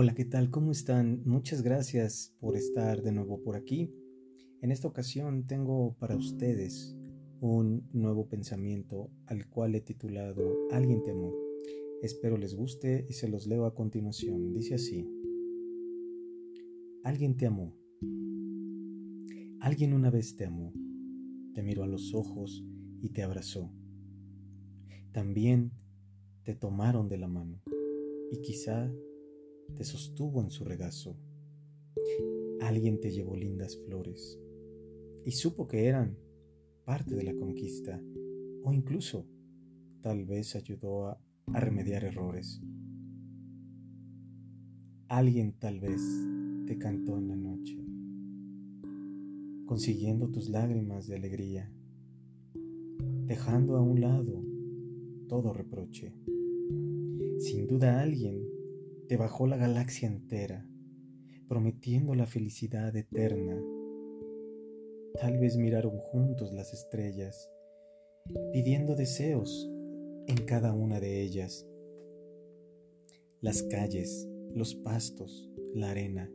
Hola, ¿qué tal? ¿Cómo están? Muchas gracias por estar de nuevo por aquí. En esta ocasión tengo para ustedes un nuevo pensamiento al cual he titulado Alguien te amó. Espero les guste y se los leo a continuación. Dice así. Alguien te amó. Alguien una vez te amó. Te miró a los ojos y te abrazó. También te tomaron de la mano y quizá te sostuvo en su regazo. Alguien te llevó lindas flores y supo que eran parte de la conquista o incluso tal vez ayudó a, remediar errores. Alguien tal vez te cantó en la noche, consiguiendo tus lágrimas de alegría, dejando a un lado todo reproche. Sin duda alguien te bajó la galaxia entera, prometiendo la felicidad eterna. Tal vez miraron juntos las estrellas, pidiendo deseos en cada una de ellas. Las calles, los pastos, la arena,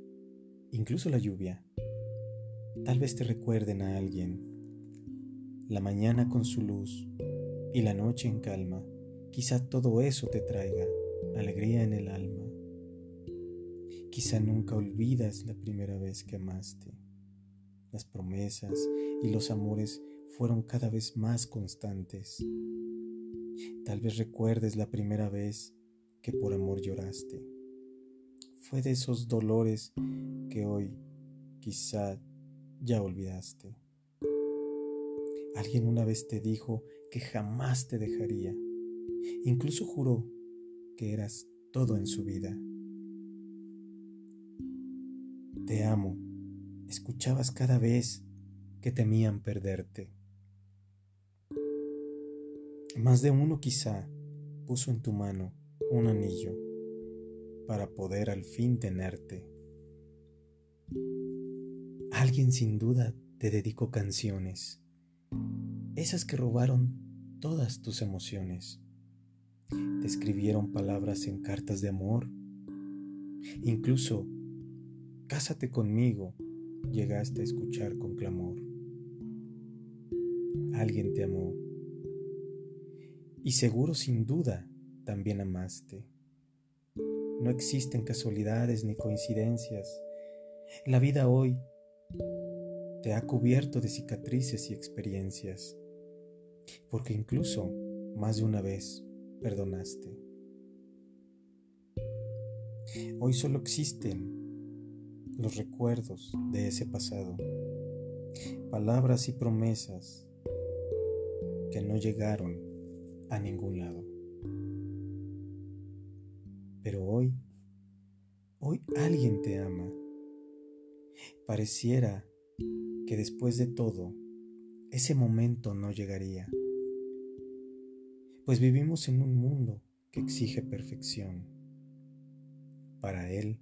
incluso la lluvia. Tal vez te recuerden a alguien. La mañana con su luz y la noche en calma. Quizá todo eso te traiga alegría en el alma. Quizá nunca olvidas la primera vez que amaste. Las promesas y los amores fueron cada vez más constantes. Tal vez recuerdes la primera vez que por amor lloraste. Fue de esos dolores que hoy quizá ya olvidaste. Alguien una vez te dijo que jamás te dejaría. Incluso juró que eras todo en su vida. Te amo, escuchabas cada vez que temían perderte. Más de uno quizá puso en tu mano un anillo para poder al fin tenerte. Alguien sin duda te dedicó canciones, esas que robaron todas tus emociones. Te escribieron palabras en cartas de amor, incluso Cásate conmigo, llegaste a escuchar con clamor. Alguien te amó. Y seguro sin duda también amaste. No existen casualidades ni coincidencias. La vida hoy te ha cubierto de cicatrices y experiencias, porque incluso más de una vez perdonaste. Hoy solo existen los recuerdos de ese pasado, palabras y promesas que no llegaron a ningún lado. Pero hoy, hoy alguien te ama. Pareciera que después de todo, ese momento no llegaría, pues vivimos en un mundo que exige perfección. Para él,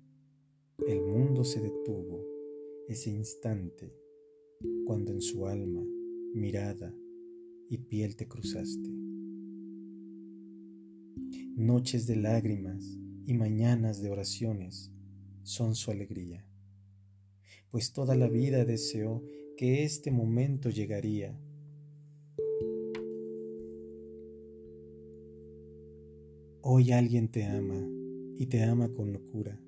el mundo se detuvo ese instante cuando en su alma, mirada y piel te cruzaste. Noches de lágrimas y mañanas de oraciones son su alegría, pues toda la vida deseó que este momento llegaría. Hoy alguien te ama y te ama con locura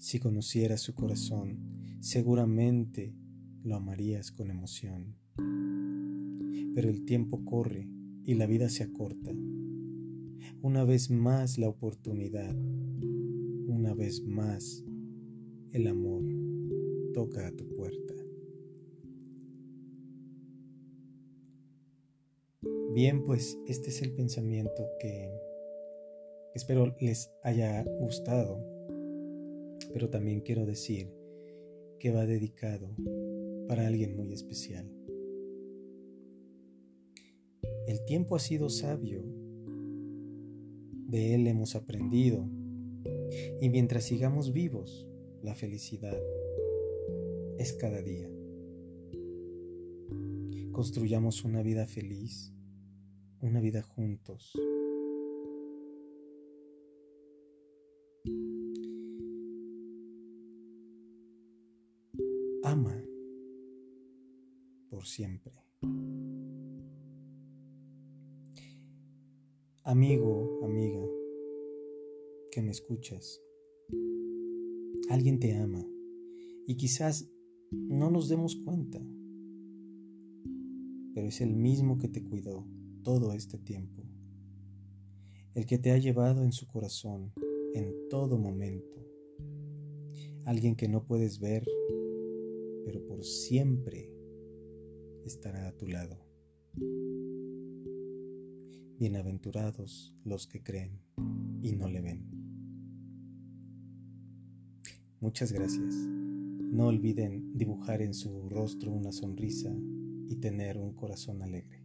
si conocieras su corazón, seguramente lo amarías con emoción. Pero el tiempo corre y la vida se acorta. Una vez más la oportunidad, una vez más el amor toca a tu puerta. Bien, pues este es el pensamiento que espero les haya gustado pero también quiero decir que va dedicado para alguien muy especial. El tiempo ha sido sabio, de él hemos aprendido, y mientras sigamos vivos, la felicidad es cada día. Construyamos una vida feliz, una vida juntos. Por siempre. Amigo, amiga, que me escuchas, alguien te ama y quizás no nos demos cuenta, pero es el mismo que te cuidó todo este tiempo, el que te ha llevado en su corazón en todo momento, alguien que no puedes ver, pero por siempre estará a tu lado. Bienaventurados los que creen y no le ven. Muchas gracias. No olviden dibujar en su rostro una sonrisa y tener un corazón alegre.